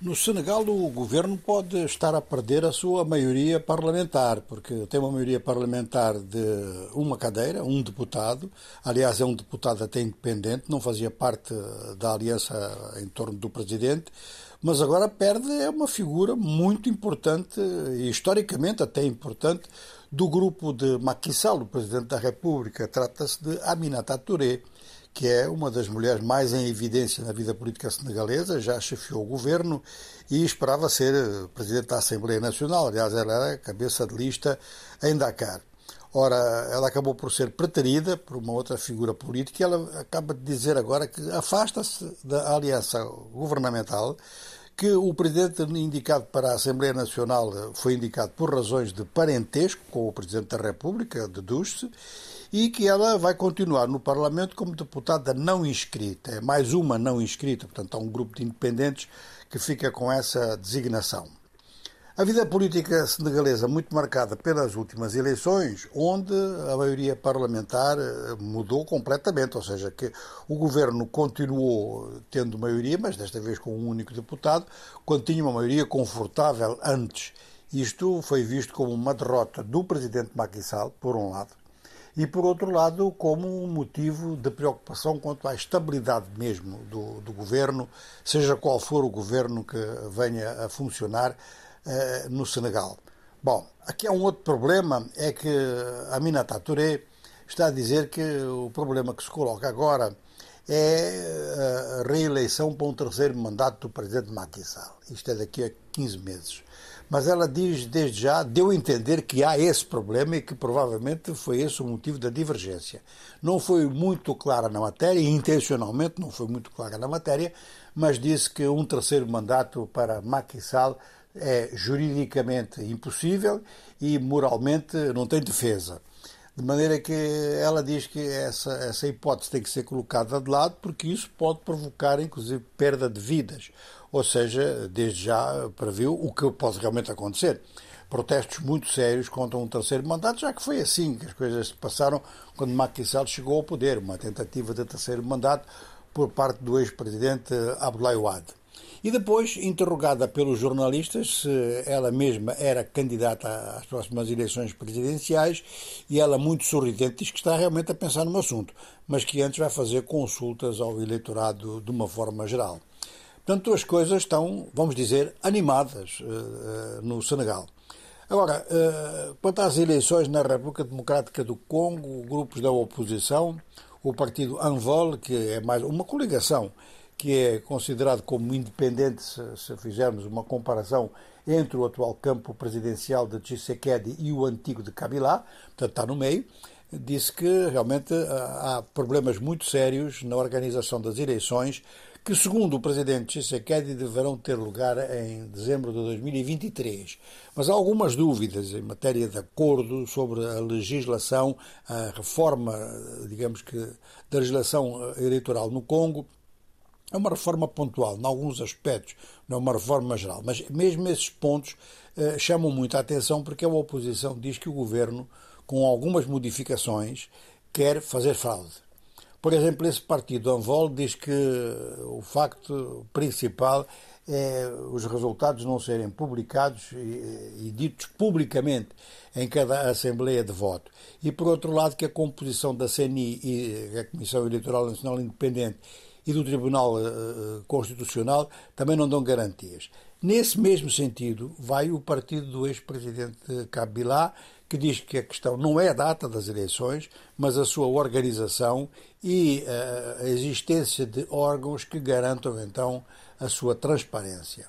No Senegal, o governo pode estar a perder a sua maioria parlamentar, porque tem uma maioria parlamentar de uma cadeira, um deputado. Aliás, é um deputado até independente, não fazia parte da aliança em torno do presidente, mas agora perde é uma figura muito importante, e historicamente até importante, do grupo de Macky Sall, o presidente da República. Trata-se de Aminata Touré que é uma das mulheres mais em evidência na vida política senegalesa, já chefiou o governo e esperava ser eh, presidente da Assembleia Nacional. Aliás, ela era cabeça de lista em Dakar. Ora, ela acabou por ser preterida por uma outra figura política e ela acaba de dizer agora que afasta-se da aliança governamental, que o presidente indicado para a Assembleia Nacional foi indicado por razões de parentesco com o presidente da República, deduz-se, e que ela vai continuar no Parlamento como deputada não inscrita. É mais uma não inscrita, portanto, há um grupo de independentes que fica com essa designação. A vida política senegalesa muito marcada pelas últimas eleições, onde a maioria parlamentar eh, mudou completamente, ou seja, que o governo continuou tendo maioria, mas desta vez com um único deputado, quando tinha uma maioria confortável antes. Isto foi visto como uma derrota do presidente Macky Sall, por um lado, e, por outro lado, como um motivo de preocupação quanto à estabilidade mesmo do, do governo, seja qual for o governo que venha a funcionar eh, no Senegal. Bom, aqui há um outro problema, é que Aminata Touré está a dizer que o problema que se coloca agora é a reeleição para um terceiro mandato do presidente Macky Sall. Isto é daqui a 15 meses mas ela diz desde já, deu a entender que há esse problema e que provavelmente foi esse o motivo da divergência. Não foi muito clara na matéria, intencionalmente não foi muito clara na matéria, mas disse que um terceiro mandato para Macky Sall é juridicamente impossível e moralmente não tem defesa. De maneira que ela diz que essa, essa hipótese tem que ser colocada de lado, porque isso pode provocar, inclusive, perda de vidas ou seja, desde já previu o que pode realmente acontecer. Protestos muito sérios contra um terceiro mandato, já que foi assim que as coisas se passaram quando Macky Sall chegou ao poder, uma tentativa de terceiro mandato por parte do ex-presidente Abdoulaye Wade. E depois, interrogada pelos jornalistas se ela mesma era candidata às próximas eleições presidenciais, e ela, muito sorridente, diz que está realmente a pensar no assunto, mas que antes vai fazer consultas ao eleitorado de uma forma geral. Portanto, as coisas estão, vamos dizer, animadas uh, no Senegal. Agora, uh, quanto às eleições na República Democrática do Congo, grupos da oposição, o partido Anvol, que é mais uma coligação que é considerado como independente, se, se fizermos uma comparação entre o atual campo presidencial de Tshisekedi e o antigo de Kabila, portanto está no meio, disse que realmente há problemas muito sérios na organização das eleições que, segundo o presidente Tshisekedi, deverão ter lugar em dezembro de 2023. Mas há algumas dúvidas em matéria de acordo sobre a legislação, a reforma, digamos que, da legislação eleitoral no Congo. É uma reforma pontual, em alguns aspectos, não é uma reforma geral. Mas mesmo esses pontos eh, chamam muito a atenção porque a oposição diz que o governo, com algumas modificações, quer fazer fraude. Por exemplo, esse partido Anvol diz que o facto principal é os resultados não serem publicados e, e, ditos publicamente em cada Assembleia de Voto. E, por outro lado, que a composição da CNI e a Comissão Eleitoral Nacional Independente e do Tribunal uh, Constitucional também não dão garantias. Nesse mesmo sentido, vai o partido do ex-presidente Kabila, que diz que a questão não é a data das eleições, mas a sua organização e uh, a existência de órgãos que garantam então a sua transparência.